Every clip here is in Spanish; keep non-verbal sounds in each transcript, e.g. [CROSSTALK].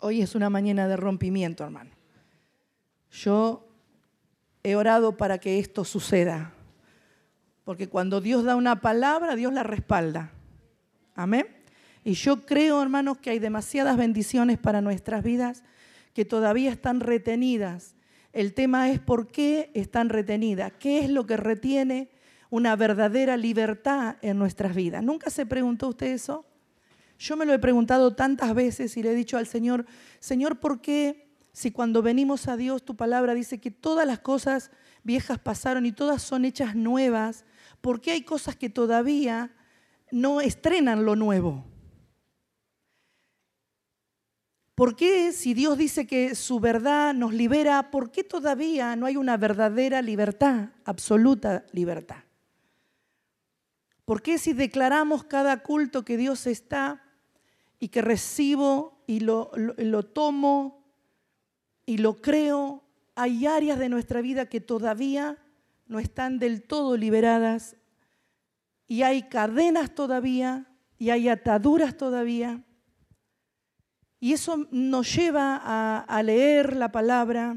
Hoy es una mañana de rompimiento, hermano. Yo he orado para que esto suceda. Porque cuando Dios da una palabra, Dios la respalda. Amén. Y yo creo, hermanos, que hay demasiadas bendiciones para nuestras vidas que todavía están retenidas. El tema es por qué están retenidas. ¿Qué es lo que retiene una verdadera libertad en nuestras vidas? ¿Nunca se preguntó usted eso? Yo me lo he preguntado tantas veces y le he dicho al Señor, Señor, ¿por qué si cuando venimos a Dios tu palabra dice que todas las cosas viejas pasaron y todas son hechas nuevas? ¿Por qué hay cosas que todavía no estrenan lo nuevo? ¿Por qué si Dios dice que su verdad nos libera, por qué todavía no hay una verdadera libertad, absoluta libertad? ¿Por qué si declaramos cada culto que Dios está y que recibo y lo, lo, tomo y lo creo, hay áreas de nuestra vida que todavía no están del todo liberadas y hay cadenas todavía y hay ataduras todavía. Y eso nos lleva a, leer la palabra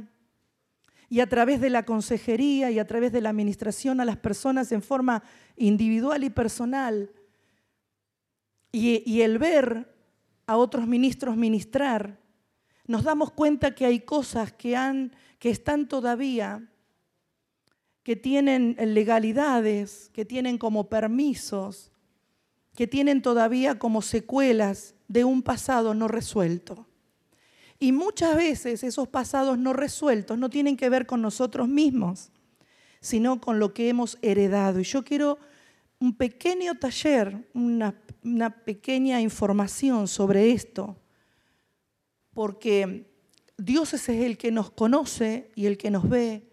y a través de la consejería y a través de la administración a las personas en forma individual y personal. Y el ver a otros ministros ministrar, nos damos cuenta que hay cosas que, han, que están todavía, que tienen legalidades, que tienen como permisos, que tienen todavía como secuelas de un pasado no resuelto. Y muchas veces esos pasados no resueltos no tienen que ver con nosotros mismos, sino con lo que hemos heredado. Y yo quiero un pequeño taller, una, pequeña información sobre esto, porque Dios es el que nos conoce y el que nos ve,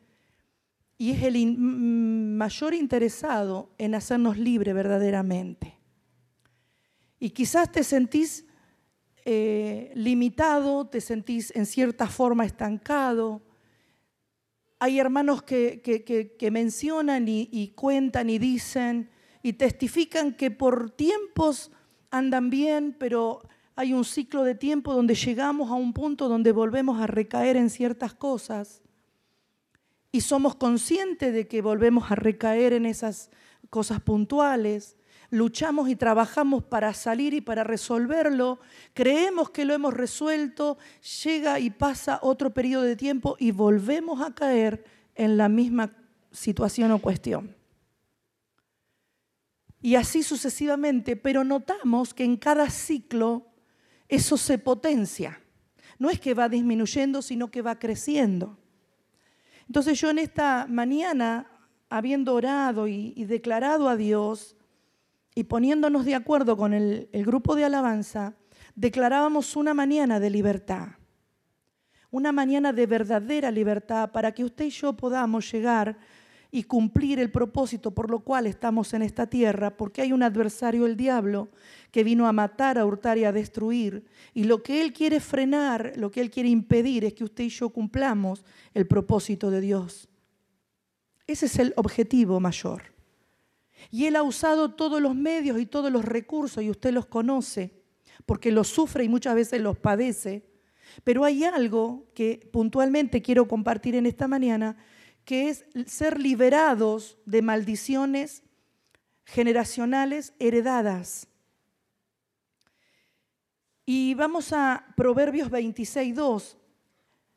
y es el mayor interesado en hacernos libre verdaderamente. Y quizás te sentís eh, limitado, te sentís en cierta forma estancado. Hay hermanos que, mencionan y cuentan y dicen, y testifican que por tiempos andan bien, pero hay un ciclo de tiempo donde llegamos a un punto donde volvemos a recaer en ciertas cosas y somos conscientes de que volvemos a recaer en esas cosas puntuales, luchamos y trabajamos para salir y para resolverlo, creemos que lo hemos resuelto, llega y pasa otro periodo de tiempo y volvemos a caer en la misma situación o cuestión y así sucesivamente, pero notamos que en cada ciclo eso se potencia. No es que va disminuyendo, sino que va creciendo. Entonces yo en esta mañana, habiendo orado y, declarado a Dios y poniéndonos de acuerdo con el, el grupo de alabanza, declarábamos una mañana de libertad, una mañana de verdadera libertad para que usted y yo podamos llegar y cumplir el propósito por lo cual estamos en esta tierra, porque hay un adversario, el diablo, que vino a matar, a hurtar y a destruir. Y lo que él quiere frenar, lo que él quiere impedir es que usted y yo cumplamos el propósito de Dios. Ese es el objetivo mayor. Y él ha usado todos los medios y todos los recursos, y usted los conoce, porque los sufre y muchas veces los padece. Pero hay algo que puntualmente quiero compartir en esta mañana, que es ser liberados de maldiciones generacionales heredadas. Y vamos a Proverbios 26, 2.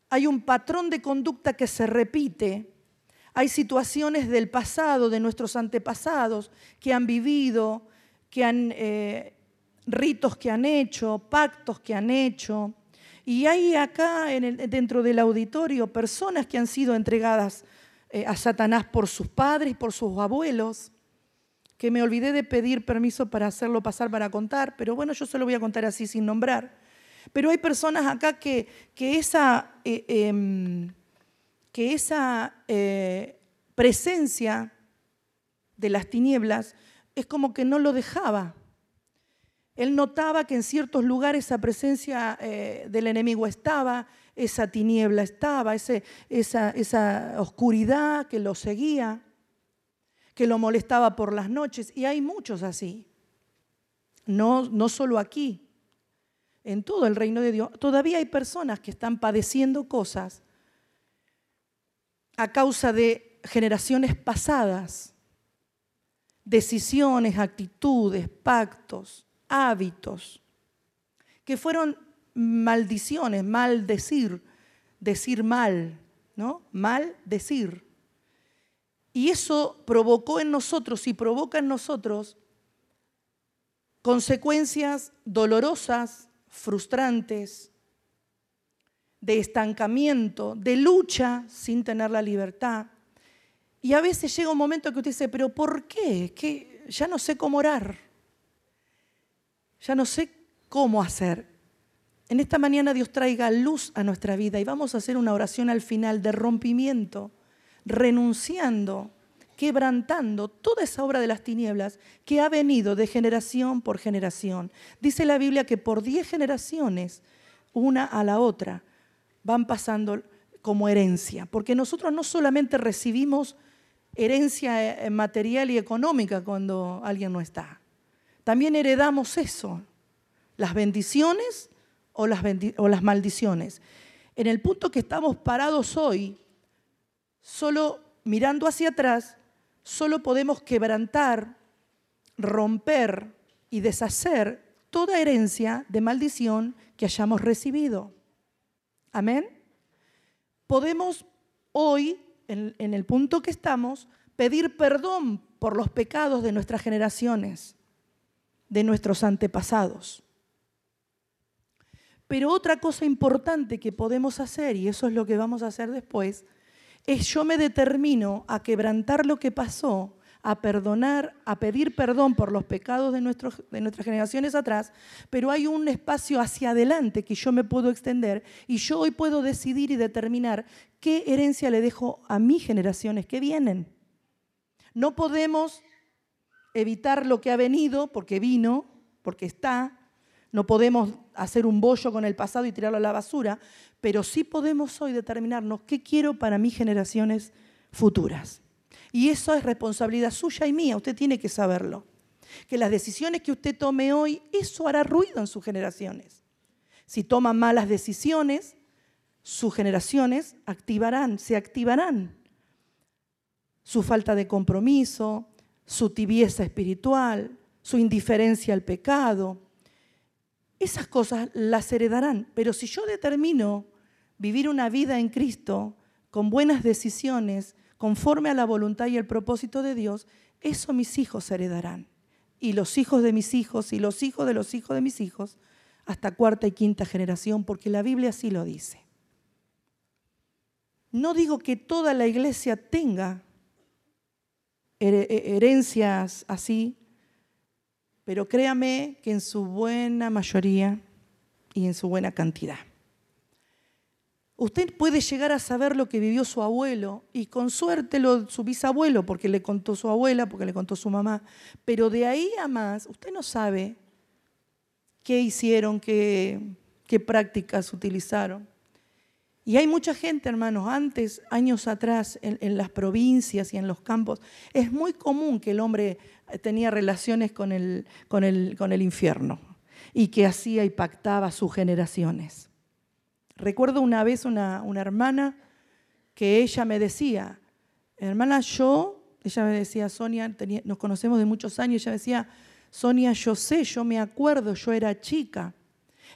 Hay un patrón de conducta que se repite. Hay situaciones del pasado, de nuestros antepasados, que han vivido, que han, eh, ritos que han hecho, pactos que han hecho. Y hay acá dentro del auditorio personas que han sido entregadas a Satanás por sus padres, por sus abuelos, que me olvidé de pedir permiso para hacerlo pasar para contar, pero bueno, yo se lo voy a contar así sin nombrar. Pero hay personas acá que, que esa, eh, em, que esa eh, presencia de las tinieblas es como que no lo dejaba. Él notaba que en ciertos lugares esa presencia del enemigo estaba, esa tiniebla estaba, ese, esa, esa oscuridad que lo seguía, que lo molestaba por las noches. Y hay muchos así. No, no solo aquí. en todo el reino de Dios, todavía hay personas que están padeciendo cosas a causa de generaciones pasadas, decisiones, actitudes, pactos, hábitos, que fueron maldiciones, maldecir, decir mal, ¿no? Mal decir. Y eso provocó en nosotros y provoca en nosotros consecuencias dolorosas, frustrantes, de estancamiento, de lucha sin tener la libertad. Y a veces llega un momento que usted dice, pero ¿por qué? Que ya no sé cómo orar. Ya no sé cómo hacer. En esta mañana Dios traiga luz a nuestra vida y vamos a hacer una oración al final de rompimiento, renunciando, quebrantando toda esa obra de las tinieblas que ha venido de generación por generación. Dice la Biblia que por diez generaciones, una a la otra, van pasando como herencia, porque nosotros no solamente recibimos herencia eh, material y económica cuando alguien no está, también heredamos eso, las bendiciones o las, maldiciones. En el punto que estamos parados hoy, solo mirando hacia atrás, solo podemos quebrantar, romper y deshacer toda herencia de maldición que hayamos recibido. Amén. Podemos hoy, en, en, el punto que estamos, pedir perdón por los pecados de nuestras generaciones, de nuestros antepasados. Pero otra cosa importante que podemos hacer, y eso es lo que vamos a hacer después, es yo me determino a quebrantar lo que pasó, a perdonar, a pedir perdón por los pecados de, de nuestras generaciones atrás, pero hay un espacio hacia adelante que yo me puedo extender y yo hoy puedo decidir y determinar qué herencia le dejo a mis generaciones que vienen. No podemos evitar lo que ha venido porque vino, porque está, no podemos hacer un bollo con el pasado y tirarlo a la basura, pero sí podemos hoy determinarnos qué quiero para mis generaciones futuras. Y eso es responsabilidad suya y mía, usted tiene que saberlo. Que las decisiones que usted tome hoy, eso hará ruido en sus generaciones. Si toma malas decisiones, sus generaciones activarán, se activarán. Su falta de compromiso, su tibieza espiritual, su indiferencia al pecado, esas cosas las heredarán. Pero si yo determino vivir una vida en Cristo con buenas decisiones, conforme a la voluntad y el propósito de Dios, eso mis hijos heredarán. Y los hijos de mis hijos y los hijos de los hijos de mis hijos, hasta cuarta y quinta generación, porque la Biblia así lo dice. No digo que toda la iglesia tenga herencias así, pero créame que en su buena mayoría y en su buena cantidad. Usted puede llegar a saber lo que vivió su abuelo y con suerte lo, su bisabuelo, porque le contó su abuela, porque le contó su mamá, pero de ahí a más, usted no sabe qué hicieron, qué, qué prácticas utilizaron. Y hay mucha gente, hermanos, antes, años atrás, en, las provincias y en los campos, es muy común que el hombre tenía relaciones con el, con el, con el infierno y que hacía y pactaba sus generaciones. Recuerdo una vez una, una hermana que ella me decía, hermana, yo, ella me decía, Sonia, nos conocemos de muchos años, ella decía, Sonia, yo sé, yo me acuerdo, yo era chica.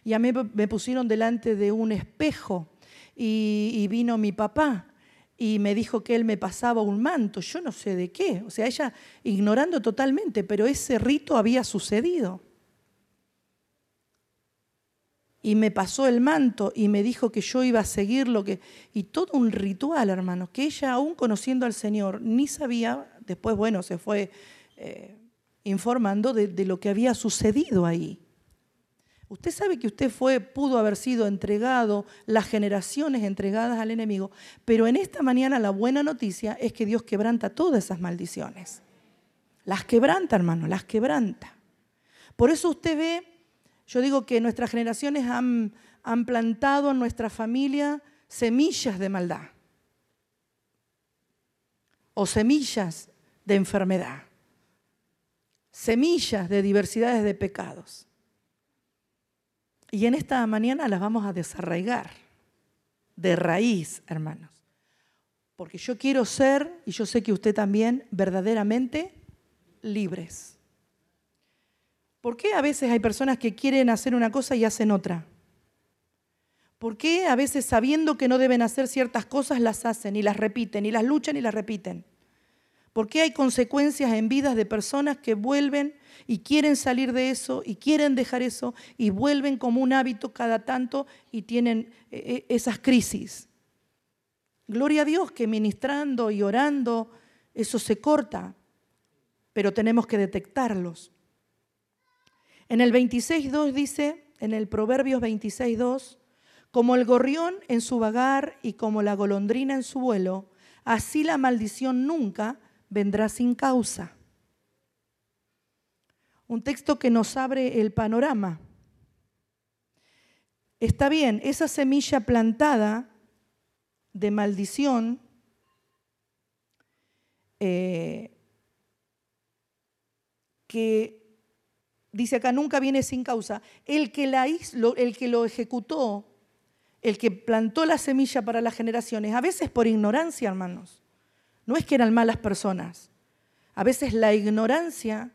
Y a mí me pusieron delante de un espejo y, vino mi papá y me dijo que él me pasaba un manto, yo no sé de qué, o sea, ella ignorando totalmente, pero ese rito había sucedido. Y me pasó el manto y me dijo que yo iba a seguir lo que... Y todo un ritual, hermanos, que ella aún conociendo al Señor ni sabía, después, bueno, se fue eh, informando de lo que había sucedido ahí. Usted sabe que usted fue, pudo haber sido entregado, las generaciones entregadas al enemigo, pero en esta mañana la buena noticia es que Dios quebranta todas esas maldiciones. Las quebranta, hermano, las quebranta. Por eso usted ve, yo digo que nuestras generaciones han, han plantado en nuestra familia semillas de maldad o semillas de enfermedad, semillas de diversidades de pecados. Y en esta mañana las vamos a desarraigar de raíz, hermanos. Porque yo quiero ser, y yo sé que usted también, verdaderamente libres. ¿Por qué a veces hay personas que quieren hacer una cosa y hacen otra? ¿Por qué a veces sabiendo que no deben hacer ciertas cosas las hacen y las repiten y las luchan y las repiten? ¿Por qué hay consecuencias en vidas de personas que vuelven y quieren salir de eso y quieren dejar eso y vuelven como un hábito cada tanto y tienen eh, eh, esas crisis? Gloria a Dios que ministrando y orando eso se corta, pero tenemos que detectarlos. En el 26.2 dice, en el Proverbios 26.2, como el gorrión en su vagar y como la golondrina en su vuelo, así la maldición nunca vendrá sin causa. Un texto que nos abre el panorama. Está bien, esa semilla plantada de maldición eh, que dice acá, nunca viene sin causa. El que, la el que lo ejecutó, el que plantó la semilla para las generaciones, a veces por ignorancia, hermanos. No es que eran malas personas. A veces la ignorancia,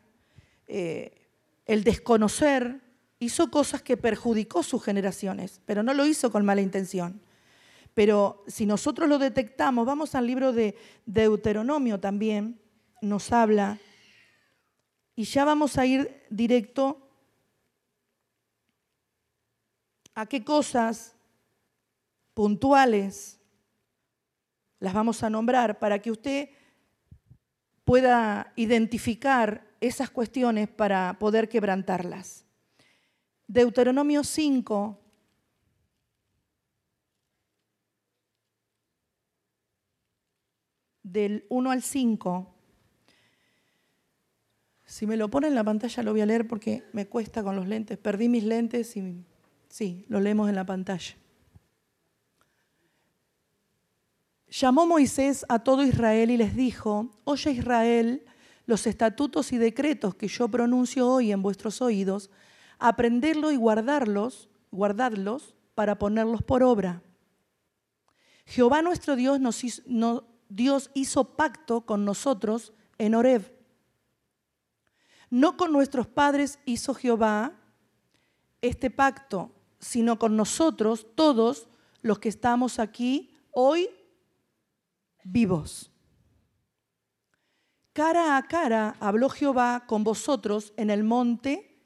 eh, el desconocer, hizo cosas que perjudicó sus generaciones, pero no lo hizo con mala intención. Pero si nosotros lo detectamos, vamos al libro de Deuteronomio también, nos habla y ya vamos a ir directo a qué cosas puntuales las vamos a nombrar para que usted pueda identificar esas cuestiones para poder quebrantarlas. Deuteronomio 5, del 1 al 5. Si me lo pone en la pantalla lo voy a leer porque me cuesta con los lentes. Perdí mis lentes y sí, lo leemos en la pantalla. Llamó Moisés a todo Israel y les dijo, oye Israel, los estatutos y decretos que yo pronuncio hoy en vuestros oídos, aprenderlos y guardarlos, guardadlos para ponerlos por obra. Jehová nuestro Dios, nos hizo, Dios hizo pacto con nosotros en Horeb no con nuestros padres hizo Jehová este pacto, sino con nosotros, todos los que estamos aquí hoy vivos. Cara a cara habló Jehová con vosotros en el monte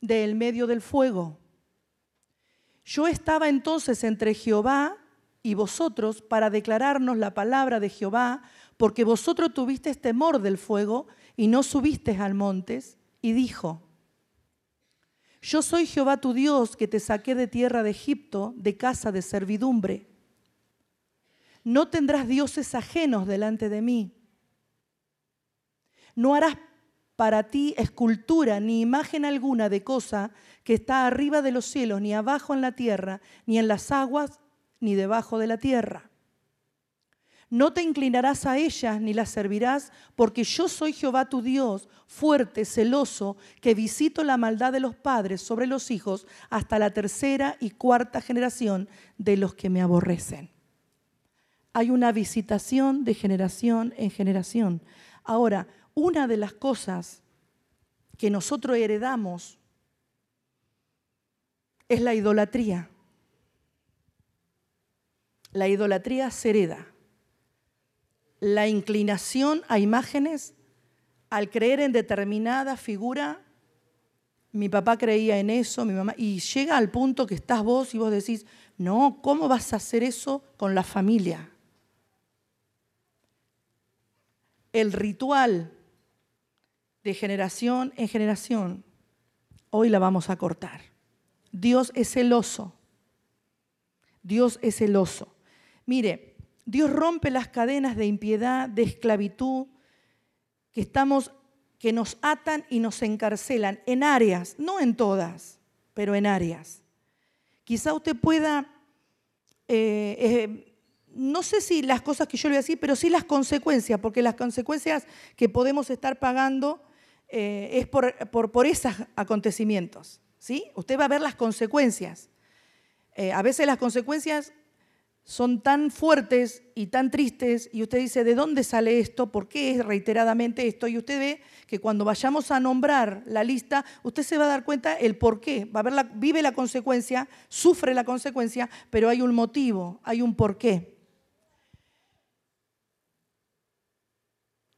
del medio del fuego. Yo estaba entonces entre Jehová y vosotros para declararnos la palabra de Jehová, porque vosotros tuvisteis temor del fuego y no subiste al monte, y dijo, yo soy Jehová tu Dios que te saqué de tierra de Egipto, de casa de servidumbre. No tendrás dioses ajenos delante de mí. No harás para ti escultura ni imagen alguna de cosa que está arriba de los cielos, ni abajo en la tierra, ni en las aguas, ni debajo de la tierra. No te inclinarás a ellas ni las servirás, porque yo soy Jehová tu Dios, fuerte, celoso, que visito la maldad de los padres sobre los hijos hasta la tercera y cuarta generación de los que me aborrecen. Hay una visitación de generación en generación. Ahora, una de las cosas que nosotros heredamos es la idolatría. La idolatría se hereda la inclinación a imágenes al creer en determinada figura. Mi papá creía en eso, mi mamá, y llega al punto que estás vos y vos decís, no, ¿cómo vas a hacer eso con la familia? El ritual de generación en generación, hoy la vamos a cortar. Dios es celoso. Dios es celoso. Mire, Dios rompe las cadenas de impiedad, de esclavitud que estamos que nos atan y nos encarcelan en áreas, no en todas, pero en áreas. Quizá usted pueda, eh, eh, no sé si las cosas que yo le voy a decir, pero sí las consecuencias, porque las consecuencias que podemos estar pagando eh, es por, esos acontecimientos. ¿sí? Usted va a ver las consecuencias. Eh, a veces las consecuencias son tan fuertes y tan tristes y usted dice, ¿de dónde sale esto? ¿Por qué es reiteradamente esto? Y usted ve que cuando vayamos a nombrar la lista, usted se va a dar cuenta el por qué. Va a ver vive la consecuencia, sufre la consecuencia, pero hay un motivo, hay un porqué.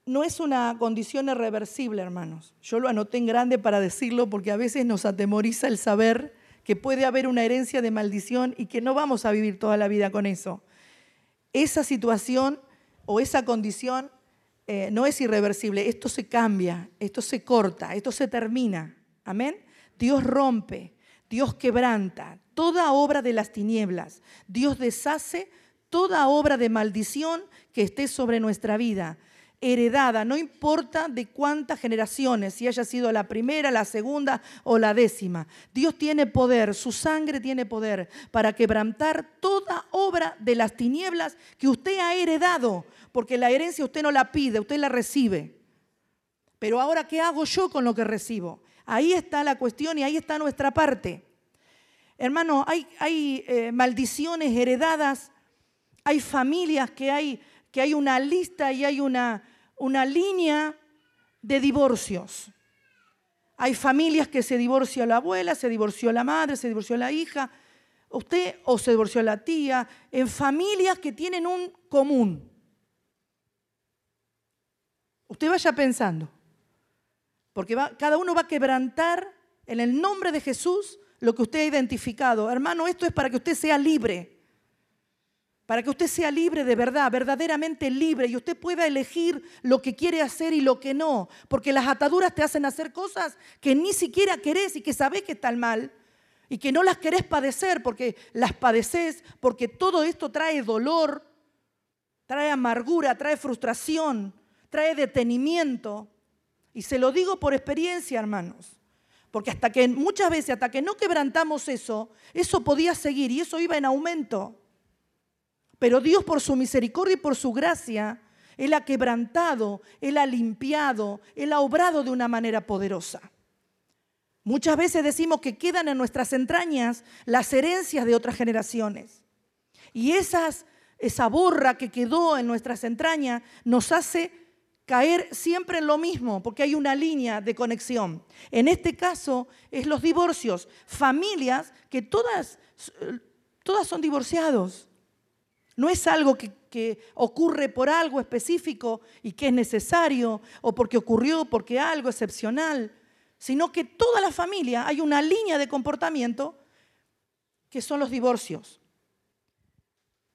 No es una condición irreversible, hermanos. Yo lo anoté en grande para decirlo porque a veces nos atemoriza el saber que puede haber una herencia de maldición y que no vamos a vivir toda la vida con eso. Esa situación o esa condición eh, no es irreversible, esto se cambia, esto se corta, esto se termina. Amén. Dios rompe, Dios quebranta toda obra de las tinieblas, Dios deshace toda obra de maldición que esté sobre nuestra vida heredada, no importa de cuántas generaciones, si haya sido la primera, la segunda o la décima. Dios tiene poder, su sangre tiene poder para quebrantar toda obra de las tinieblas que usted ha heredado, porque la herencia usted no la pide, usted la recibe. Pero ahora, ¿qué hago yo con lo que recibo? Ahí está la cuestión y ahí está nuestra parte. Hermano, hay, hay eh, maldiciones heredadas, hay familias que hay, que hay una lista y hay una, una línea de divorcios. Hay familias que se divorció la abuela, se divorció la madre, se divorció la hija, usted o se divorció la tía, en familias que tienen un común. Usted vaya pensando, porque cada uno va a quebrantar en el nombre de Jesús lo que usted ha identificado. Hermano, esto es para que usted sea libre para que usted sea libre de verdad, verdaderamente libre, y usted pueda elegir lo que quiere hacer y lo que no, porque las ataduras te hacen hacer cosas que ni siquiera querés y que sabés que están mal, y que no las querés padecer porque las padeces, porque todo esto trae dolor, trae amargura, trae frustración, trae detenimiento. Y se lo digo por experiencia, hermanos. Porque hasta que muchas veces, hasta que no quebrantamos eso, eso podía seguir y eso iba en aumento. Pero Dios por su misericordia y por su gracia, Él ha quebrantado, Él ha limpiado, Él ha obrado de una manera poderosa. Muchas veces decimos que quedan en nuestras entrañas las herencias de otras generaciones. Y esas, esa borra que quedó en nuestras entrañas nos hace caer siempre en lo mismo, porque hay una línea de conexión. En este caso es los divorcios, familias que todas, todas son divorciados. No es algo que, ocurre por algo específico y que es necesario o porque ocurrió, porque algo excepcional, sino que toda la familia hay una línea de comportamiento que son los divorcios.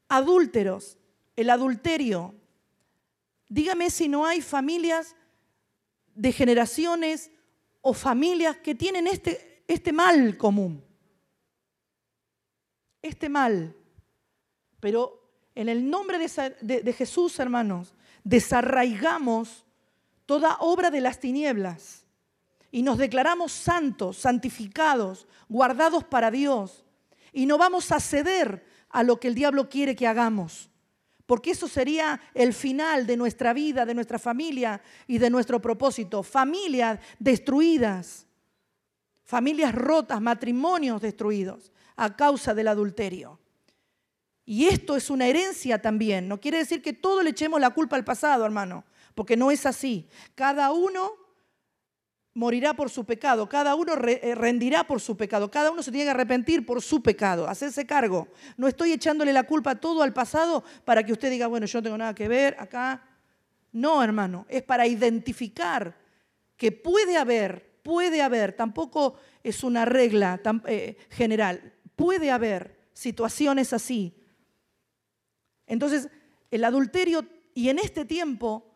Adúlteros, el adulterio. Dígame si no hay familias de generaciones o familias que tienen este, este mal común. Este mal. Pero en el nombre de, Jesús, hermanos, desarraigamos toda obra de las tinieblas y nos declaramos santos, santificados, guardados para Dios. Y no vamos a ceder a lo que el diablo quiere que hagamos, porque eso sería el final de nuestra vida, de nuestra familia y de nuestro propósito. Familias destruidas, familias rotas, matrimonios destruidos a causa del adulterio. Y esto es una herencia también. No quiere decir que todo le echemos la culpa al pasado, hermano, porque no es así. Cada uno morirá por su pecado, cada uno eh, rendirá por su pecado, cada uno se tiene que arrepentir por su pecado, hacerse cargo. No estoy echándole la culpa todo al pasado para que usted diga, bueno, yo no tengo nada que ver acá. No, hermano, es para identificar que puede haber, puede haber, tampoco es una regla eh, general, puede haber situaciones así entonces, el adulterio, y en este tiempo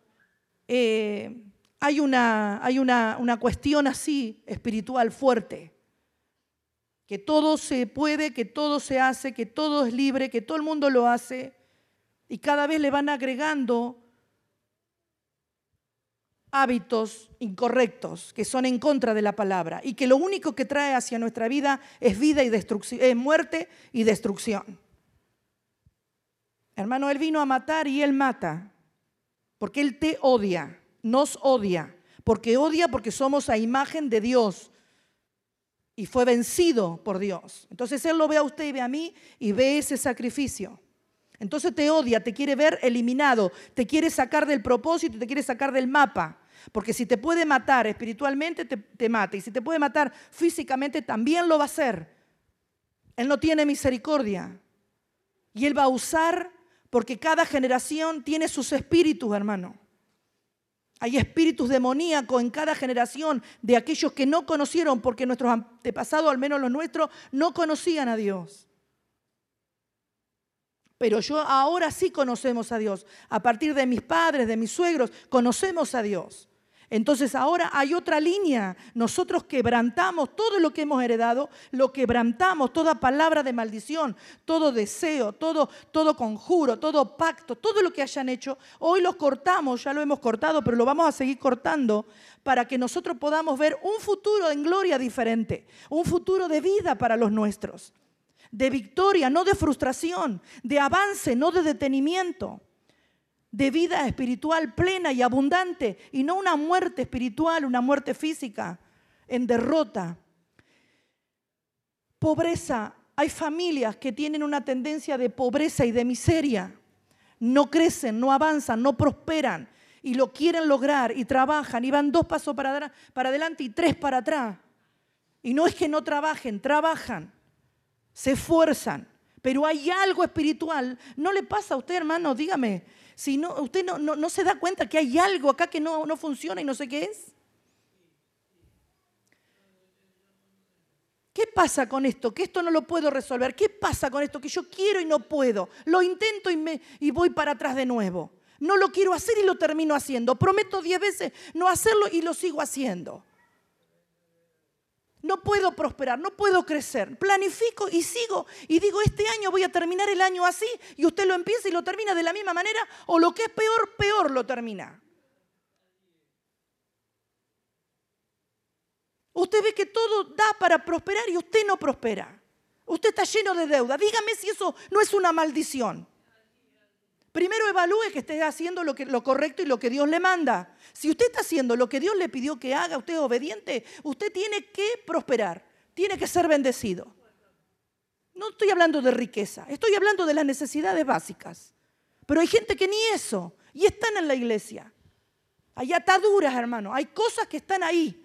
eh, hay, una, hay una, una cuestión así espiritual fuerte, que todo se puede, que todo se hace, que todo es libre, que todo el mundo lo hace, y cada vez le van agregando hábitos incorrectos que son en contra de la palabra y que lo único que trae hacia nuestra vida es vida y destrucción, es muerte y destrucción. Hermano, Él vino a matar y Él mata, porque Él te odia, nos odia, porque odia porque somos a imagen de Dios. y fue vencido por Dios. Entonces Él lo ve a usted y ve a mí y ve ese sacrificio. Entonces te odia, te quiere ver eliminado, te quiere sacar del propósito, te quiere sacar del mapa. Porque si te puede matar espiritualmente, te, te mata. Y si te puede matar físicamente, también lo va a hacer. Él no tiene misericordia. Y Él va a usar, porque cada generación tiene sus espíritus, hermano. Hay espíritus demoníacos en cada generación de aquellos que no conocieron, porque nuestros antepasados, al menos los nuestros, no conocían a Dios. Pero yo ahora sí conocemos a Dios. A partir de mis padres, de mis suegros, conocemos a Dios. Entonces ahora hay otra línea. Nosotros quebrantamos todo lo que hemos heredado, lo quebrantamos, toda palabra de maldición, todo deseo, todo, todo conjuro, todo pacto, todo lo que hayan hecho. Hoy los cortamos, ya lo hemos cortado, pero lo vamos a seguir cortando para que nosotros podamos ver un futuro en gloria diferente, un futuro de vida para los nuestros, de victoria, no de frustración, de avance, no de detenimiento de vida espiritual plena y abundante y no una muerte espiritual, una muerte física en derrota. Pobreza. Hay familias que tienen una tendencia de pobreza y de miseria. No crecen, no avanzan, no prosperan y lo quieren lograr y trabajan y van dos pasos para, para adelante y tres para atrás. Y no es que no trabajen, trabajan, se esfuerzan, pero hay algo espiritual. ¿No le pasa a usted, hermano? Dígame, si no, usted no, se da cuenta que hay algo acá que no, no funciona y no sé qué es. ¿Qué pasa con esto? Que esto no lo puedo resolver. ¿Qué pasa con esto? Que yo quiero y no puedo. Lo intento y, me, y voy para atrás de nuevo. No lo quiero hacer y lo termino haciendo. Prometo diez veces no hacerlo y lo sigo haciendo no puedo prosperar, no puedo crecer. Planifico y sigo y digo, este año voy a terminar el año así y usted lo empieza y lo termina de la misma manera o lo que es peor, peor lo termina. Usted ve que todo da para prosperar y usted no prospera. Usted está lleno de deuda. Dígame si eso no es una maldición. Primero evalúe que esté haciendo lo, que, lo correcto y lo que Dios le manda. Si usted está haciendo lo que Dios le pidió que haga, usted es obediente, usted tiene que prosperar, tiene que ser bendecido. No estoy hablando de riqueza, estoy hablando de las necesidades básicas. Pero hay gente que ni eso, y están en la iglesia. Hay ataduras, hermano, hay cosas que están ahí.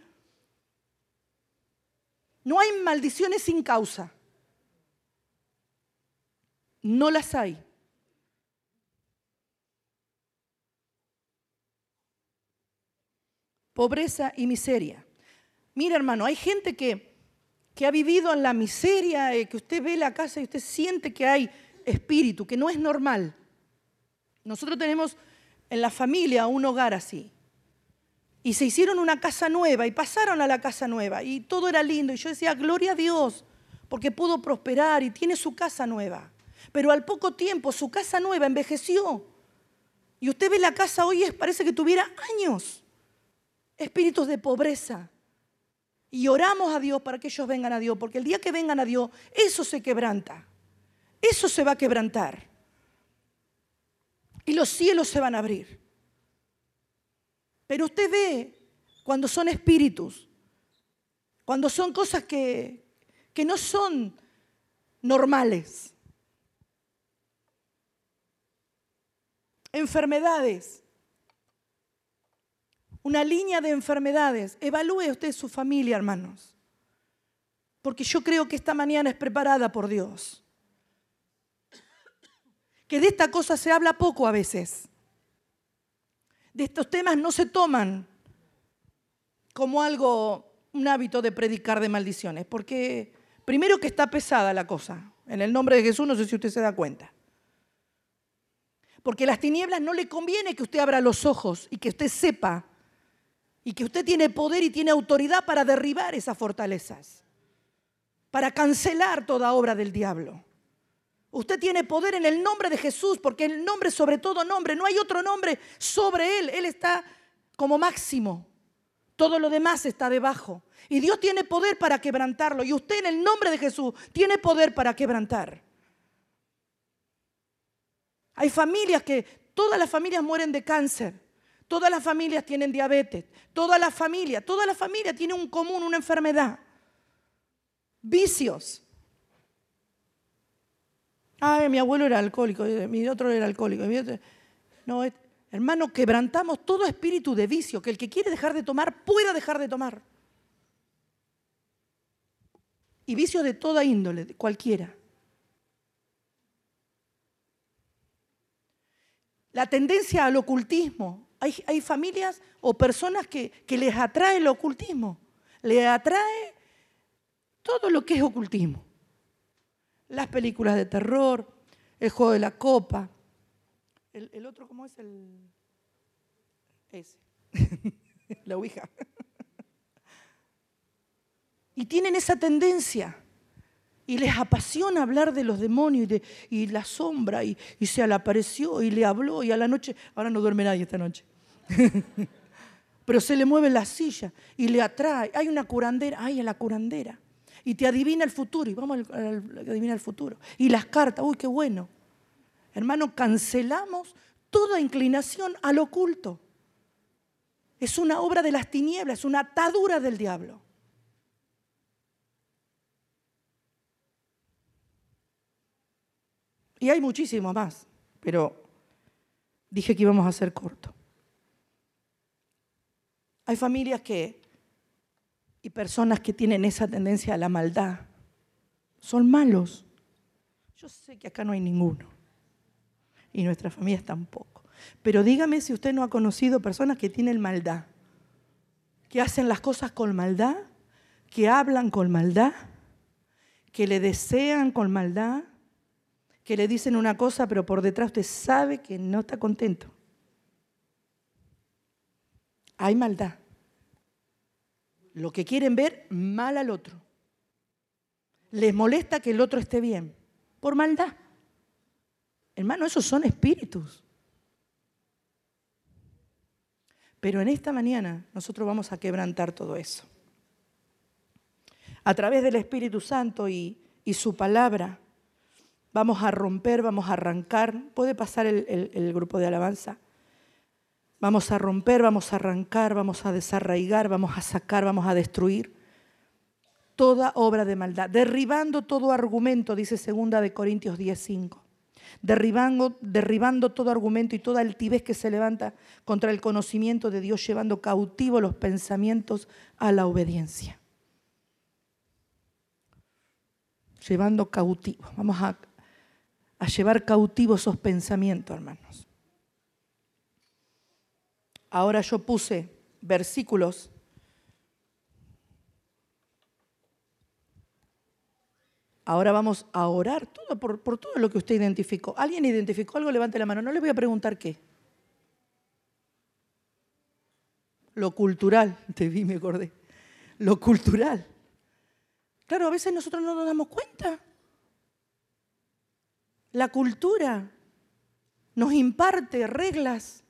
No hay maldiciones sin causa. No las hay. Pobreza y miseria. Mira, hermano, hay gente que, que ha vivido en la miseria, eh, que usted ve la casa y usted siente que hay espíritu, que no es normal. Nosotros tenemos en la familia un hogar así. Y se hicieron una casa nueva y pasaron a la casa nueva y todo era lindo. Y yo decía, gloria a Dios, porque pudo prosperar y tiene su casa nueva. Pero al poco tiempo su casa nueva envejeció. Y usted ve la casa hoy y parece que tuviera años espíritus de pobreza. Y oramos a Dios para que ellos vengan a Dios, porque el día que vengan a Dios, eso se quebranta. Eso se va a quebrantar. Y los cielos se van a abrir. Pero usted ve cuando son espíritus, cuando son cosas que, que no son normales. Enfermedades, una línea de enfermedades. Evalúe usted su familia, hermanos. Porque yo creo que esta mañana es preparada por Dios. Que de esta cosa se habla poco a veces. De estos temas no se toman como algo, un hábito de predicar de maldiciones. Porque primero que está pesada la cosa. En el nombre de Jesús no sé si usted se da cuenta. Porque las tinieblas no le conviene que usted abra los ojos y que usted sepa y que usted tiene poder y tiene autoridad para derribar esas fortalezas, para cancelar toda obra del diablo. Usted tiene poder en el nombre de Jesús, porque el nombre sobre todo nombre, no hay otro nombre sobre él, él está como máximo. Todo lo demás está debajo. Y Dios tiene poder para quebrantarlo. Y usted en el nombre de Jesús tiene poder para quebrantar. Hay familias que, todas las familias mueren de cáncer. Todas las familias tienen diabetes, todas las familias, toda la familia tiene un común, una enfermedad. Vicios. Ay, mi abuelo era alcohólico, mi otro era alcohólico. No, hermano, quebrantamos todo espíritu de vicio, que el que quiere dejar de tomar pueda dejar de tomar. Y vicios de toda índole, cualquiera. La tendencia al ocultismo. Hay, familias o personas que, que les atrae el ocultismo. Les atrae todo lo que es ocultismo. Las películas de terror, el juego de la copa. El, otro, ¿cómo es el? Ese. [LAUGHS] la Ouija. y tienen esa tendencia. Y les apasiona hablar de los demonios y, de, y la sombra. Y, y se le apareció y le habló. Y a la noche, ahora no duerme nadie esta noche. [LAUGHS] Pero se le mueve la silla y le atrae. Hay una curandera. Ay, la curandera y te adivina el futuro. Y vamos a adivinar el futuro. Y las cartas, uy, qué bueno. Hermano, cancelamos toda inclinación al oculto. Es una obra de las tinieblas, es una atadura del diablo. Y hay muchísimo más, pero dije que íbamos a ser corto. Hay familias que y personas que tienen esa tendencia a la maldad son malos. Yo sé que acá no hay ninguno. Y nuestras familias tampoco. Pero dígame si usted no ha conocido personas que tienen maldad, que hacen las cosas con maldad, que hablan con maldad, que le desean con maldad, que le dicen una cosa, pero por detrás usted sabe que no está contento. Hay maldad lo que quieren ver mal al otro. Les molesta que el otro esté bien, por maldad. Hermano, esos son espíritus. Pero en esta mañana nosotros vamos a quebrantar todo eso. A través del Espíritu Santo y, su palabra, vamos a romper, vamos a arrancar. ¿Puede pasar el grupo de alabanza? Vamos a romper, vamos a arrancar, vamos a desarraigar, vamos a sacar, vamos a destruir toda obra de maldad, derribando todo argumento, dice segunda de Corintios 10:5. Derribando, derribando todo argumento y toda altivez que se levanta contra el conocimiento de Dios, llevando cautivo los pensamientos a la obediencia. Llevando cautivo. Vamos a, a llevar cautivo esos pensamientos, hermanos. Ahora yo puse versículos Ahora vamos a orar todo por, todo lo que usted identificó. ¿Alguien identificó algo? Levante la mano. No le voy a preguntar qué. Lo cultural. [LAUGHS] Te vi, me acordé. Lo cultural. Claro, a veces nosotros no nos damos cuenta. La cultura nos imparte reglas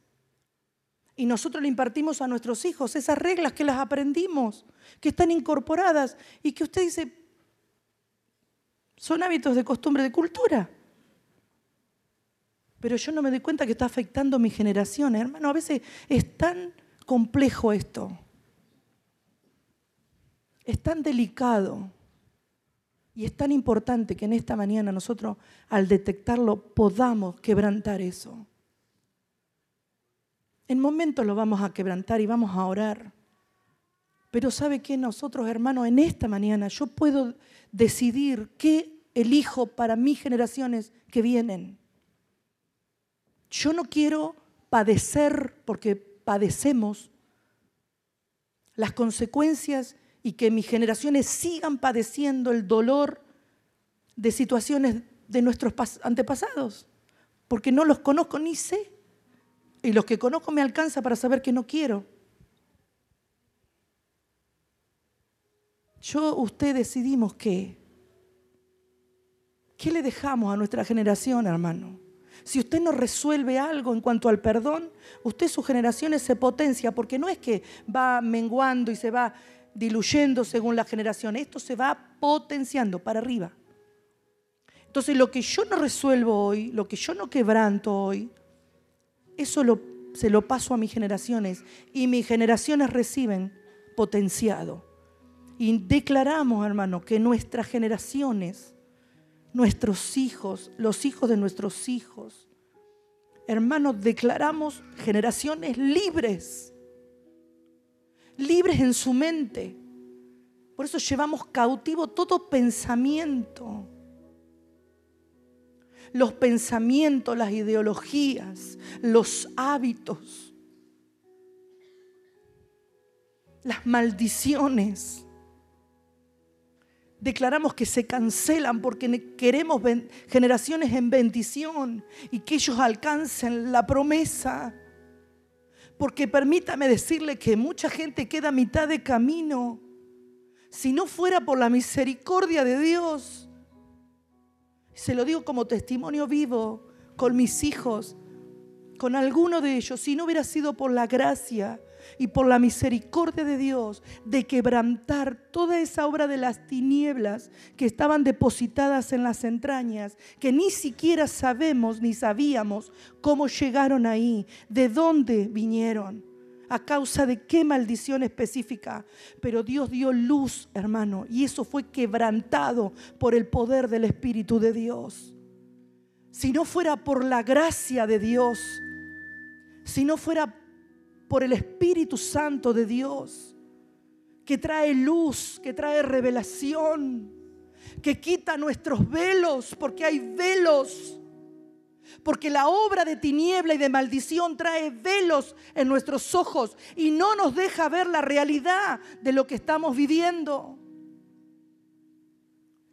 y nosotros le impartimos a nuestros hijos esas reglas que las aprendimos, que están incorporadas y que usted dice, son hábitos de costumbre de cultura. Pero yo no me doy cuenta que está afectando mi generación, hermano. A veces es tan complejo esto. Es tan delicado. Y es tan importante que en esta mañana nosotros, al detectarlo, podamos quebrantar eso. En momentos lo vamos a quebrantar y vamos a orar. Pero ¿sabe qué? Nosotros, hermanos, en esta mañana yo puedo decidir qué elijo para mis generaciones que vienen. Yo no quiero padecer, porque padecemos, las consecuencias y que mis generaciones sigan padeciendo el dolor de situaciones de nuestros antepasados, porque no los conozco ni sé. Y los que conozco me alcanza para saber que no quiero. Yo, usted decidimos qué. ¿Qué le dejamos a nuestra generación, hermano? Si usted no resuelve algo en cuanto al perdón, usted sus generaciones se potencia, porque no es que va menguando y se va diluyendo según la generación, esto se va potenciando para arriba. Entonces lo que yo no resuelvo hoy, lo que yo no quebranto hoy, eso se lo paso a mis generaciones y mis generaciones reciben potenciado. Y declaramos, hermano, que nuestras generaciones, nuestros hijos, los hijos de nuestros hijos, hermanos, declaramos generaciones libres, libres en su mente. Por eso llevamos cautivo todo pensamiento. Los pensamientos, las ideologías, los hábitos, las maldiciones declaramos que se cancelan porque queremos generaciones en bendición y que ellos alcancen la promesa. Porque permítame decirle que mucha gente queda a mitad de camino. Si no fuera por la misericordia de Dios, se lo digo como testimonio vivo con mis hijos, con alguno de ellos, si no hubiera sido por la gracia y por la misericordia de Dios de quebrantar toda esa obra de las tinieblas que estaban depositadas en las entrañas, que ni siquiera sabemos ni sabíamos cómo llegaron ahí, de dónde vinieron, a causa de qué maldición específica. Pero Dios dio luz, hermano, y eso fue quebrantado por el poder del Espíritu de Dios. Si no fuera por la gracia de Dios, si no fuera por el Espíritu Santo de Dios, que trae luz, que trae revelación, que quita nuestros velos, porque hay velos. Porque la obra de tiniebla y de maldición trae velos en nuestros ojos y no nos deja ver la realidad de lo que estamos viviendo.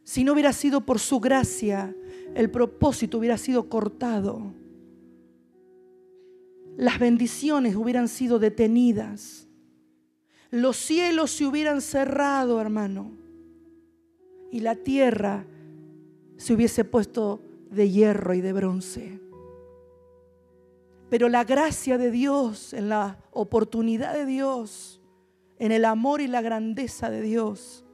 Si no hubiera sido por su gracia, el propósito hubiera sido cortado las bendiciones hubieran sido detenidas. Los cielos se hubieran cerrado, hermano. Y la tierra se hubiese puesto de hierro y de bronce. Pero la gracia de Dios, en la oportunidad de Dios, en el amor y la grandeza de Dios,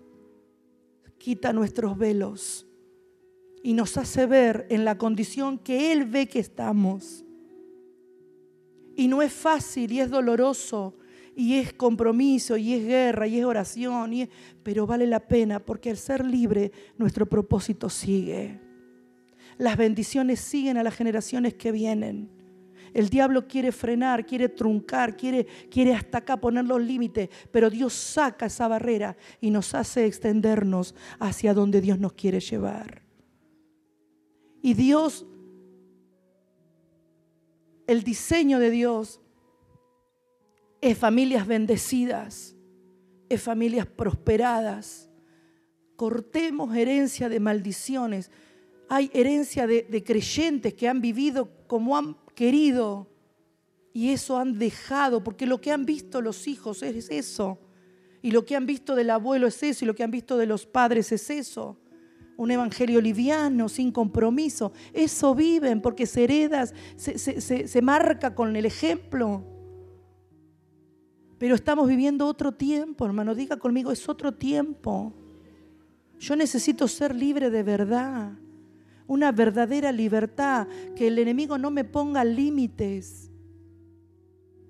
quita nuestros velos y nos hace ver en la condición que Él ve que estamos y no es fácil y es doloroso y es compromiso y es guerra y es oración, y pero vale la pena porque al ser libre nuestro propósito sigue. Las bendiciones siguen a las generaciones que vienen. El diablo quiere frenar, quiere truncar, quiere, quiere hasta acá poner los límites, pero Dios saca esa barrera y nos hace extendernos hacia donde Dios nos quiere llevar. Y Dios el diseño de Dios es familias bendecidas, es familias prosperadas. Cortemos herencia de maldiciones. Hay herencia de, creyentes que han vivido como han querido y eso han dejado, porque lo que han visto los hijos es eso. Y lo que han visto del abuelo es eso, y lo que han visto de los padres es eso un evangelio liviano, sin compromiso. Eso viven porque se hereda, se, marca con el ejemplo. Pero estamos viviendo otro tiempo, hermano. Diga conmigo, es otro tiempo. Yo necesito ser libre de verdad. Una verdadera libertad. Que el enemigo no me ponga límites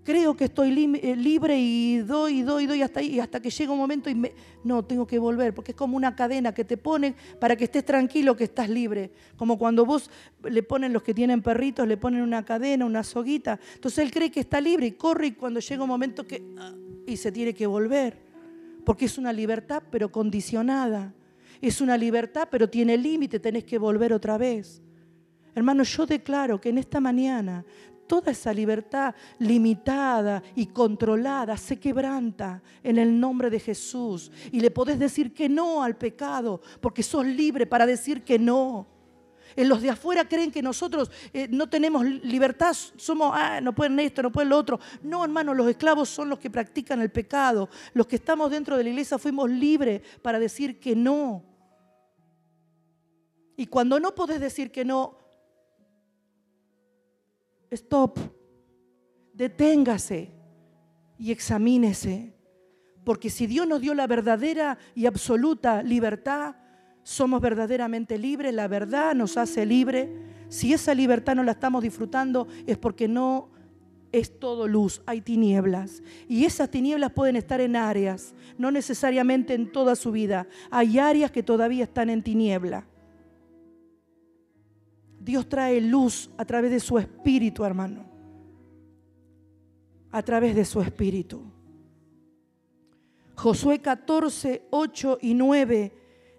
creo que estoy eh, libre y doy, y doy, y doy hasta ahí, y hasta que llega un momento y me, no, tengo que volver, porque es como una cadena que te ponen para que estés tranquilo que estás libre. Como cuando vos le ponen los que tienen perritos, le ponen una cadena, una soguita. Entonces él cree que está libre y corre y cuando llega un momento que... Ah, y se tiene que volver, porque es una libertad pero condicionada. Es una libertad pero tiene límite, tenés que volver otra vez. Hermano, yo declaro que en esta mañana toda esa libertad limitada y controlada se quebranta en el nombre de Jesús. Y le podés decir que no al pecado, porque sos libre para decir que no. En los de afuera creen que nosotros eh, no tenemos libertad, somos, ah, no pueden esto, no pueden lo otro. No, hermano, los esclavos son los que practican el pecado. Los que estamos dentro de la iglesia fuimos libres para decir que no. Y cuando no podés decir que no, stop, deténgase y examínese. Porque si Dios nos dio la verdadera y absoluta libertad, somos verdaderamente libres, la verdad nos hace libre. Si esa libertad no la estamos disfrutando es porque no es todo luz, hay tinieblas. Y esas tinieblas pueden estar en áreas, no necesariamente en toda su vida. Hay áreas que todavía están en tiniebla. Dios trae luz a través de su espíritu, hermano. A través de su espíritu. Josué 14, 8 y 9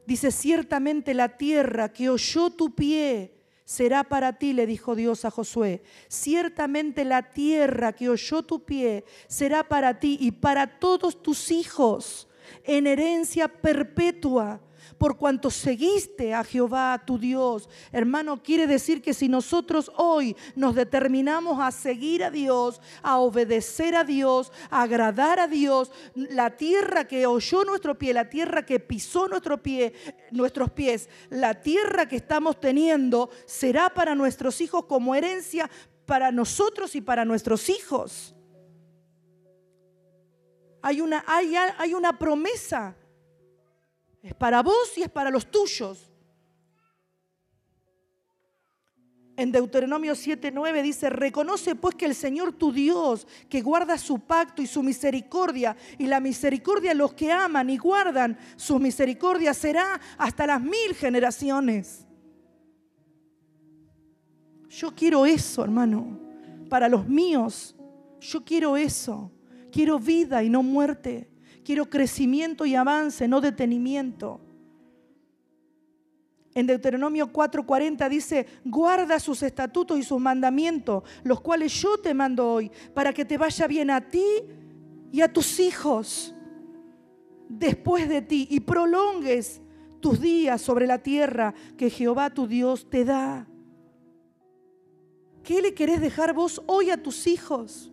dice, ciertamente la tierra que oyó tu pie será para ti, le dijo Dios a Josué. Ciertamente la tierra que oyó tu pie será para ti y para todos tus hijos en herencia perpetua por cuanto seguiste a Jehová tu Dios. Hermano, quiere decir que si nosotros hoy nos determinamos a seguir a Dios, a obedecer a Dios, a agradar a Dios, la tierra que oyó nuestro pie, la tierra que pisó nuestro pie, nuestros pies, la tierra que estamos teniendo será para nuestros hijos como herencia para nosotros y para nuestros hijos. Hay una, hay, hay una promesa es para vos y es para los tuyos. En Deuteronomio 7:9 dice, reconoce pues que el Señor tu Dios, que guarda su pacto y su misericordia, y la misericordia de los que aman y guardan su misericordia será hasta las mil generaciones. Yo quiero eso, hermano, para los míos. Yo quiero eso. Quiero vida y no muerte. Quiero crecimiento y avance, no detenimiento. En Deuteronomio 4:40 dice, guarda sus estatutos y sus mandamientos, los cuales yo te mando hoy, para que te vaya bien a ti y a tus hijos después de ti y prolongues tus días sobre la tierra que Jehová tu Dios te da. ¿Qué le querés dejar vos hoy a tus hijos?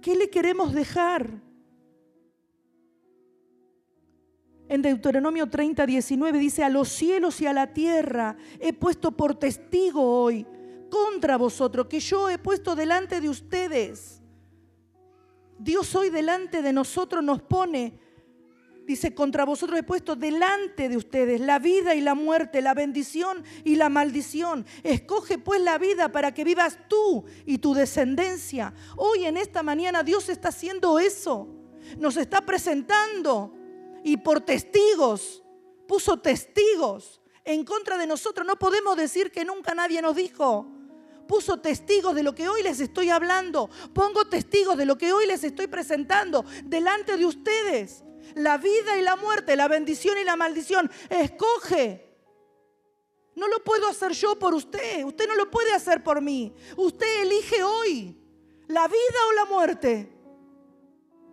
¿Qué le queremos dejar? En Deuteronomio 30, 19 dice, a los cielos y a la tierra he puesto por testigo hoy contra vosotros, que yo he puesto delante de ustedes. Dios hoy delante de nosotros nos pone, dice, contra vosotros he puesto delante de ustedes la vida y la muerte, la bendición y la maldición. Escoge pues la vida para que vivas tú y tu descendencia. Hoy en esta mañana Dios está haciendo eso. Nos está presentando y por testigos, puso testigos en contra de nosotros. No podemos decir que nunca nadie nos dijo. Puso testigos de lo que hoy les estoy hablando. Pongo testigos de lo que hoy les estoy presentando delante de ustedes. La vida y la muerte, la bendición y la maldición. Escoge. No lo puedo hacer yo por usted. Usted no lo puede hacer por mí. Usted elige hoy la vida o la muerte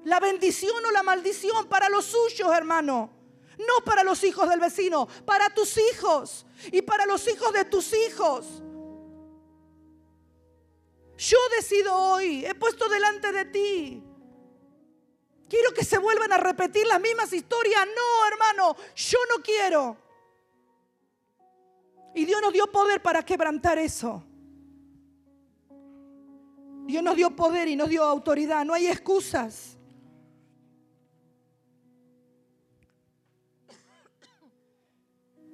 la bendición o la maldición para los suyos, hermano. No para los hijos del vecino, para tus hijos y para los hijos de tus hijos. Yo decido hoy, he puesto delante de ti. Quiero que se vuelvan a repetir las mismas historias. No, hermano, yo no quiero. Y Dios nos dio poder para quebrantar eso. Dios nos dio poder y nos dio autoridad. No hay excusas.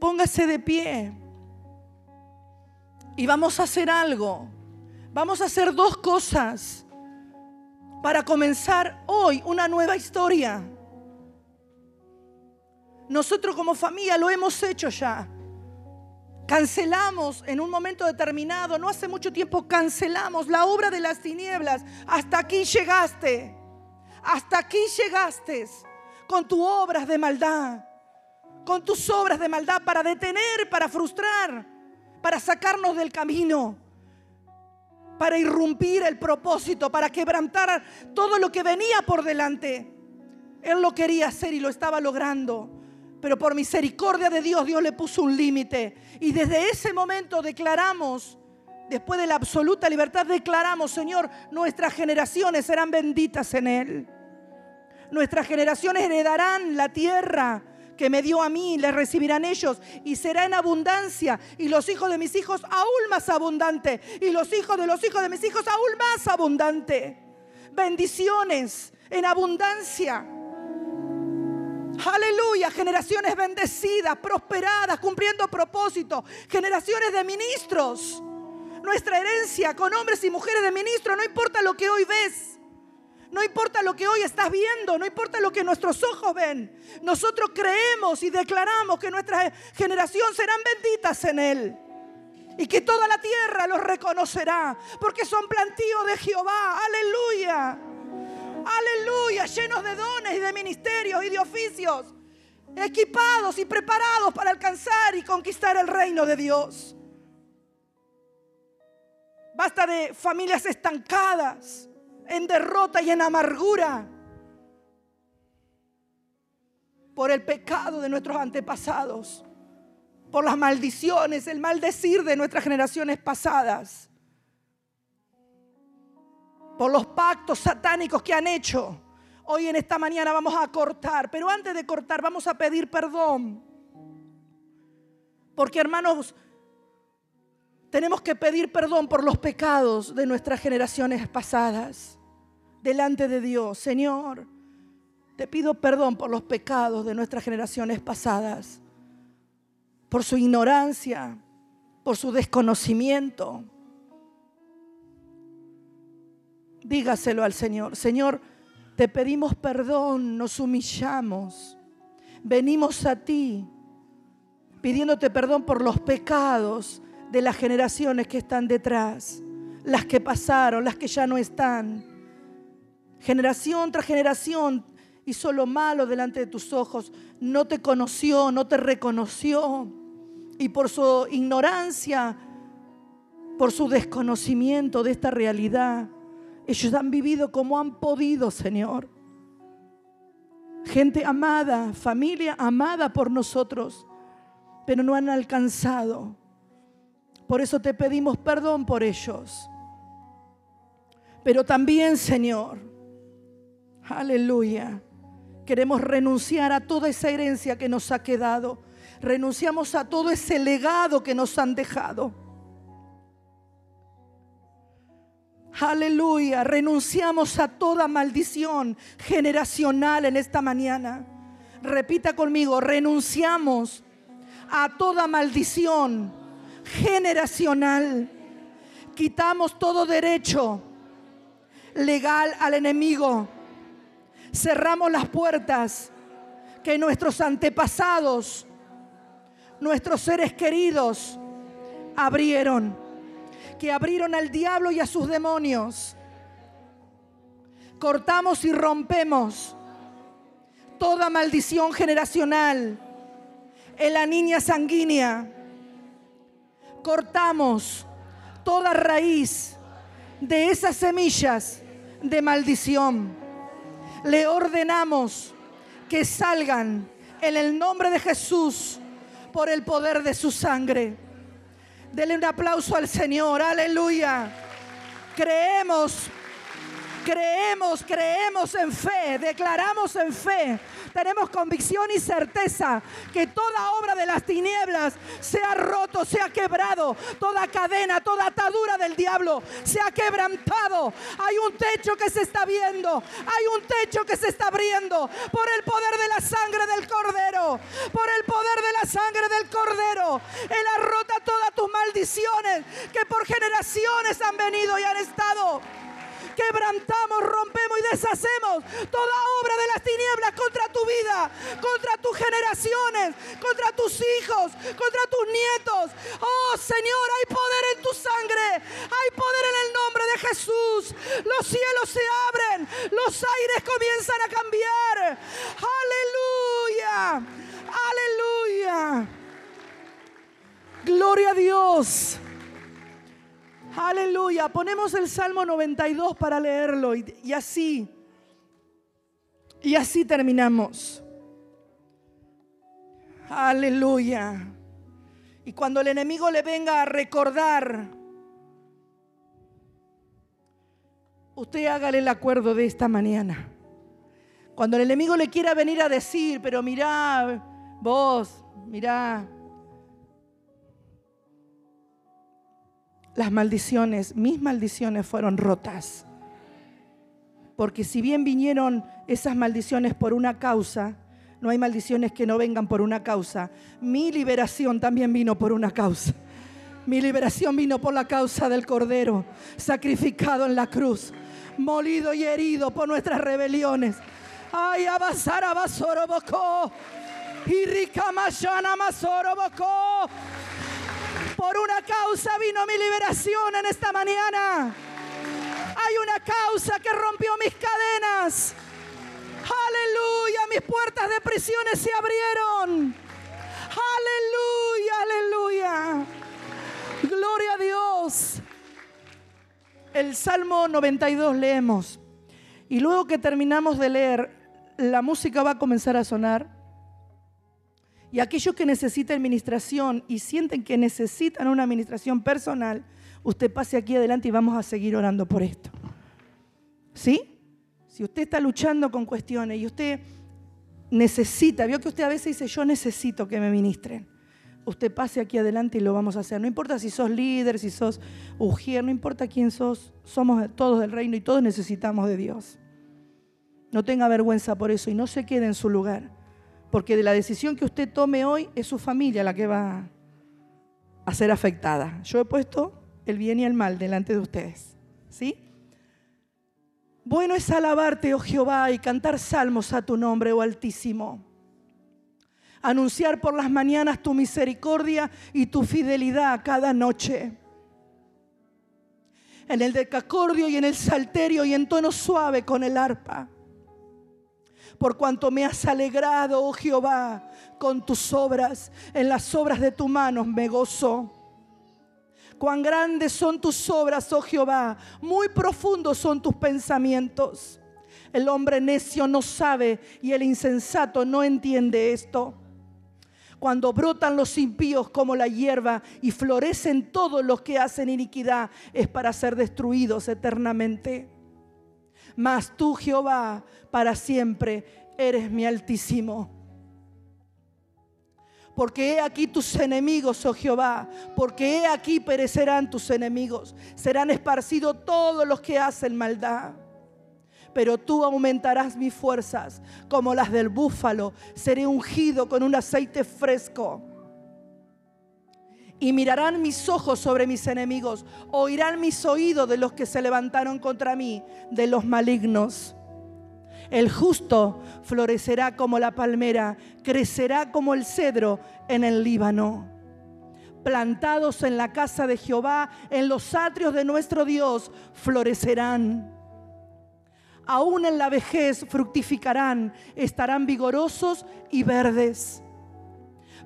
Póngase de pie. Y vamos a hacer algo. Vamos a hacer dos cosas para comenzar hoy una nueva historia. Nosotros como familia lo hemos hecho ya. Cancelamos en un momento determinado, no hace mucho tiempo, cancelamos la obra de las tinieblas. Hasta aquí llegaste. Hasta aquí llegaste con tus obras de maldad con tus obras de maldad para detener, para frustrar, para sacarnos del camino, para irrumpir el propósito, para quebrantar todo lo que venía por delante. Él lo quería hacer y lo estaba logrando. Pero por misericordia de Dios, Dios le puso un límite. Y desde ese momento declaramos, después de la absoluta libertad, declaramos, Señor, nuestras generaciones serán benditas en Él. Nuestras generaciones heredarán la tierra que me dio a mí, le recibirán ellos y será en abundancia. Y los hijos de mis hijos aún más abundante. Y los hijos de los hijos de mis hijos aún más abundante. Bendiciones en abundancia. Aleluya, generaciones bendecidas, prosperadas, cumpliendo propósitos. Generaciones de ministros. nuestra herencia con hombres y mujeres de ministro, no importa lo que hoy ves. No importa lo que hoy estás viendo, no importa lo que nuestros ojos ven. Nosotros creemos y declaramos que nuestra generación serán benditas en Él. Y que toda la tierra los reconocerá, porque son plantíos de Jehová. Aleluya. Aleluya, llenos de dones y de ministerios y de oficios, equipados y preparados para alcanzar y conquistar el reino de Dios. Basta de familias estancadas, en derrota y en amargura por el pecado de nuestros antepasados, por las maldiciones, el maldecir de nuestras generaciones pasadas por los pactos satánicos que han hecho. Hoy en esta mañana vamos a cortar, pero antes de cortar vamos a pedir perdón. Porque hermanos, tenemos que pedir perdón por los pecados de nuestras generaciones pasadas delante de Dios. Señor, te pido perdón por los pecados de nuestras generaciones pasadas, por su ignorancia, por su desconocimiento, Dígaselo al Señor. Señor, te pedimos perdón, nos humillamos. Venimos a ti pidiéndote perdón por los pecados de las generaciones que están detrás, las que pasaron, las que ya no están. Generación tras generación hizo lo malo delante de tus ojos, no te conoció, no te reconoció y por su ignorancia, por su desconocimiento de esta realidad, ellos han vivido como han podido, Señor. Gente amada, familia amada por nosotros, pero no han alcanzado. Por eso te pedimos perdón por ellos. Pero también, Señor, aleluya, queremos renunciar a toda esa herencia que nos ha quedado. Renunciamos a todo ese legado que nos han dejado. Aleluya. Renunciamos a toda maldición generacional en esta mañana. Repita conmigo, renunciamos a toda maldición generacional. Quitamos todo derecho legal al enemigo. Cerramos las puertas que nuestros antepasados, nuestros seres queridos abrieron que abrieron al diablo y a sus demonios. Cortamos y rompemos toda maldición generacional en la niña sanguínea. Cortamos toda raíz de esas semillas de maldición. Le ordenamos que salgan en el nombre de Jesús por el poder de su sangre. Dele un aplauso al Señor, aleluya. Creemos Creemos, creemos en fe, declaramos en fe. Tenemos convicción y certeza que toda obra de las tinieblas sea roto, sea quebrado. Toda cadena, toda atadura del diablo se ha quebrantado. Hay un techo que se está viendo. Hay un techo que se está abriendo por el poder de la sangre del cordero. Por el poder de la sangre del cordero. Él ha roto todas tus maldiciones que por generaciones han venido y han estado quebrantamos, rompemos y deshacemos toda obra de las tinieblas contra tu vida, contra tus generaciones, contra tus hijos, contra tus nietos. Oh Señor, hay poder en tu sangre, hay poder en el nombre de Jesús. Los cielos se abren, los aires comienzan a cambiar. Aleluya, aleluya. Gloria a Dios. Aleluya. Ponemos el Salmo 92 para leerlo y, así, y así terminamos. Aleluya. Y cuando el enemigo le venga a recordar, usted hágale el acuerdo de esta mañana. Cuando el enemigo le quiera venir a decir, pero mirá, vos, mirá, las maldiciones, mis maldiciones fueron rotas. Porque si bien vinieron esas maldiciones por una causa, no hay maldiciones que no vengan por una causa. Mi liberación también vino por una causa. Mi liberación vino por la causa del Cordero, sacrificado en la cruz, molido y herido por nuestras rebeliones. Ay, abasar, abasoro, bocó. Y rica mayana, masoro, bocó. Por una causa vino mi liberación en esta mañana. Hay una causa que rompió mis cadenas. Aleluya, mis puertas de prisiones se abrieron. Aleluya, aleluya. Gloria a Dios. El Salmo 92 leemos. Y luego que terminamos de leer, la música va a comenzar a sonar. Y aquellos que necesiten administración y sienten que necesitan una administración personal, usted pase aquí adelante y vamos a seguir orando por esto. ¿Sí? Si usted está luchando con cuestiones y usted necesita, vio que usted a veces dice, yo necesito que me ministren. Usted pase aquí adelante y lo vamos a hacer. No importa si sos líder, si sos ujier, no importa quién sos, somos todos del reino y todos necesitamos de Dios. No tenga vergüenza por eso y no se quede en su lugar. Porque de la decisión que usted tome hoy es su familia la que va a ser afectada. Yo he puesto el bien y el mal delante de ustedes. ¿Sí? Bueno es alabarte, oh Jehová, y cantar salmos a tu nombre, oh Altísimo. Anunciar por las mañanas tu misericordia y tu fidelidad cada noche. En el decacordio y en el salterio y en tono suave con el arpa. Por cuanto me has alegrado, oh Jehová, con tus obras, en las obras de tu mano me gozo. Cuán grandes son tus obras, oh Jehová, muy profundos son tus pensamientos. El hombre necio no sabe y el insensato no entiende esto. Cuando brotan los impíos como la hierba y florecen todos los que hacen iniquidad, es para ser destruidos eternamente. Mas tú, Jehová, para siempre eres mi altísimo porque he aquí tus enemigos, oh Jehová, porque he aquí perecerán tus enemigos, serán esparcidos todos los que hacen maldad. Pero tú aumentarás mis fuerzas como las del búfalo, seré ungido con un aceite fresco. Y mirarán mis ojos sobre mis enemigos, oirán mis oídos de los que se levantaron contra mí, de los malignos. El justo florecerá como la palmera, crecerá como el cedro en el Líbano. Plantados en la casa de Jehová, en los atrios de nuestro Dios, florecerán. Aún en la vejez fructificarán, estarán vigorosos y verdes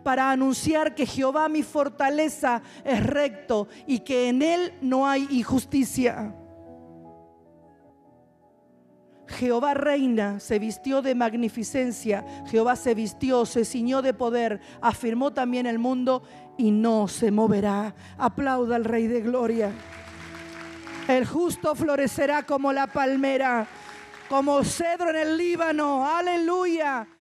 para anunciar que Jehová mi fortaleza es recto y que en él no hay injusticia. Jehová reina, se vistió de magnificencia, Jehová se vistió, se ciñó de poder, afirmó también el mundo y no se moverá. Aplauda al Rey de Gloria. El justo florecerá como la palmera, como cedro en el Líbano. Aleluya.